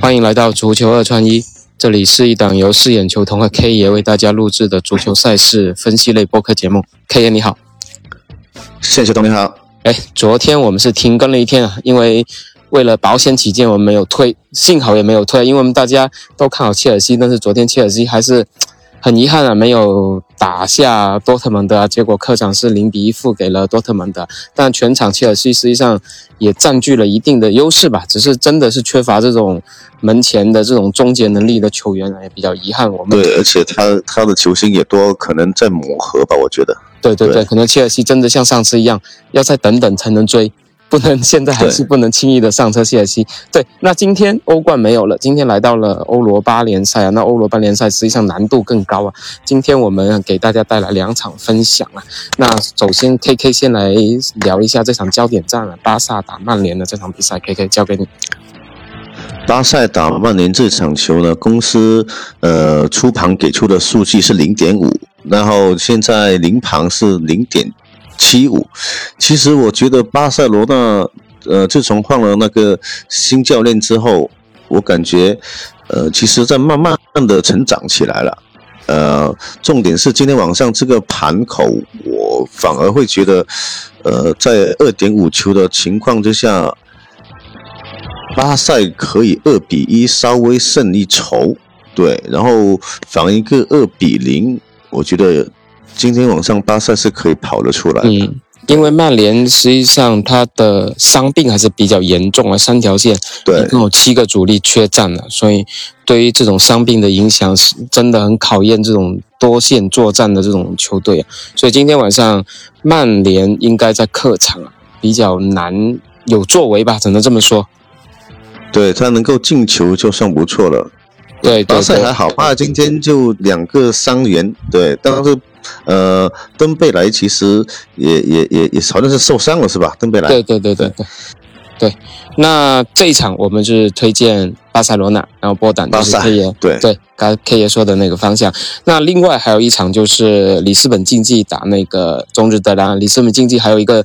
欢迎来到足球二串一，这里是一档由四眼球童和 K 爷为大家录制的足球赛事分析类播客节目。K 爷你好，谢谢董你好。哎，昨天我们是停更了一天啊，因为为了保险起见，我们没有退，幸好也没有退，因为我们大家都看好切尔西，但是昨天切尔西还是。很遗憾啊，没有打下多特蒙德，结果客场是零比一负给了多特蒙德。但全场切尔西实际上也占据了一定的优势吧，只是真的是缺乏这种门前的这种终结能力的球员，也比较遗憾。我们对，而且他他的球星也多，可能在磨合吧，我觉得。对对对，可能切尔西真的像上次一样，要再等等才能追。不能，现在还是不能轻易的上车切尔西。对，那今天欧冠没有了，今天来到了欧罗巴联赛啊。那欧罗巴联赛实际上难度更高啊。今天我们给大家带来两场分享啊。那首先，K K 先来聊一下这场焦点战啊，巴萨打曼联的这场比赛，K K 交给你。巴萨打曼联这场球呢，公司呃出盘给出的数据是零点五，然后现在临盘是零点。七五，其实我觉得巴塞罗那，呃，自从换了那个新教练之后，我感觉，呃，其实在慢慢的成长起来了。呃，重点是今天晚上这个盘口，我反而会觉得，呃，在二点五球的情况之下，巴塞可以二比一稍微胜一筹，对，然后防一个二比零，我觉得。今天晚上巴萨是可以跑得出来。嗯，因为曼联实际上他的伤病还是比较严重啊，三条线，对，一共有七个主力缺战了，所以对于这种伤病的影响是真的很考验这种多线作战的这种球队啊。所以今天晚上曼联应该在客场啊比较难有作为吧，只能这么说。对他能够进球就算不错了。对，巴萨还好，巴萨今天就两个伤员，对，但是。呃，登贝莱其实也也也也好像是受伤了，是吧？登贝莱。对对对对对对。那这一场我们是推荐巴塞罗那，然后波胆就是 K 爷。对对，刚 K 爷说的那个方向。那另外还有一场就是里斯本竞技打那个中日德兰。里斯本竞技还有一个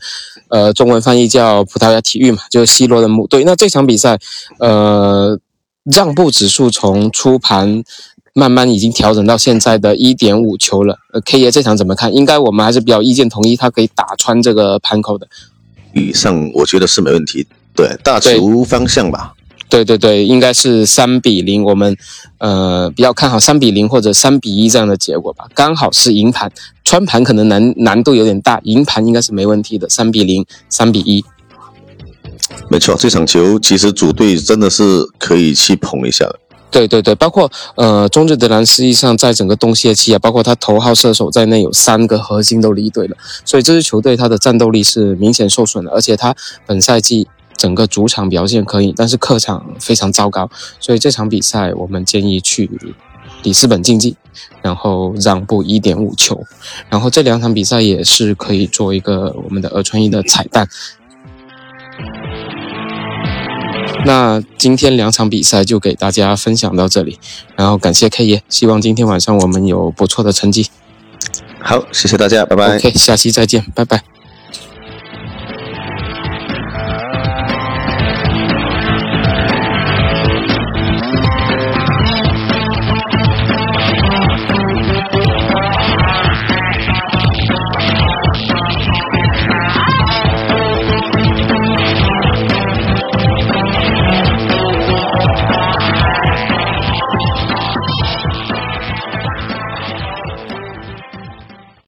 呃中文翻译叫葡萄牙体育嘛，就是 C 罗的母队。那这场比赛呃让步指数从初盘。慢慢已经调整到现在的一点五球了。呃，K 爷这场怎么看？应该我们还是比较意见统一，他可以打穿这个盘口的。以上我觉得是没问题。对，大球方向吧。对对对，应该是三比零，我们呃比较看好三比零或者三比一这样的结果吧。刚好是赢盘，穿盘可能难难度有点大，赢盘应该是没问题的。三比零，三比一。没错，这场球其实主队真的是可以去捧一下的。对对对，包括呃，中日德兰实际上在整个东歇期啊，包括他头号射手在内，有三个核心都离队了，所以这支球队他的战斗力是明显受损的，而且他本赛季整个主场表现可以，但是客场非常糟糕，所以这场比赛我们建议去里斯本竞技，然后让步一点五球，然后这两场比赛也是可以做一个我们的二串一的彩蛋。那今天两场比赛就给大家分享到这里，然后感谢 K 爷，希望今天晚上我们有不错的成绩。好，谢谢大家，拜拜。OK，下期再见，拜拜。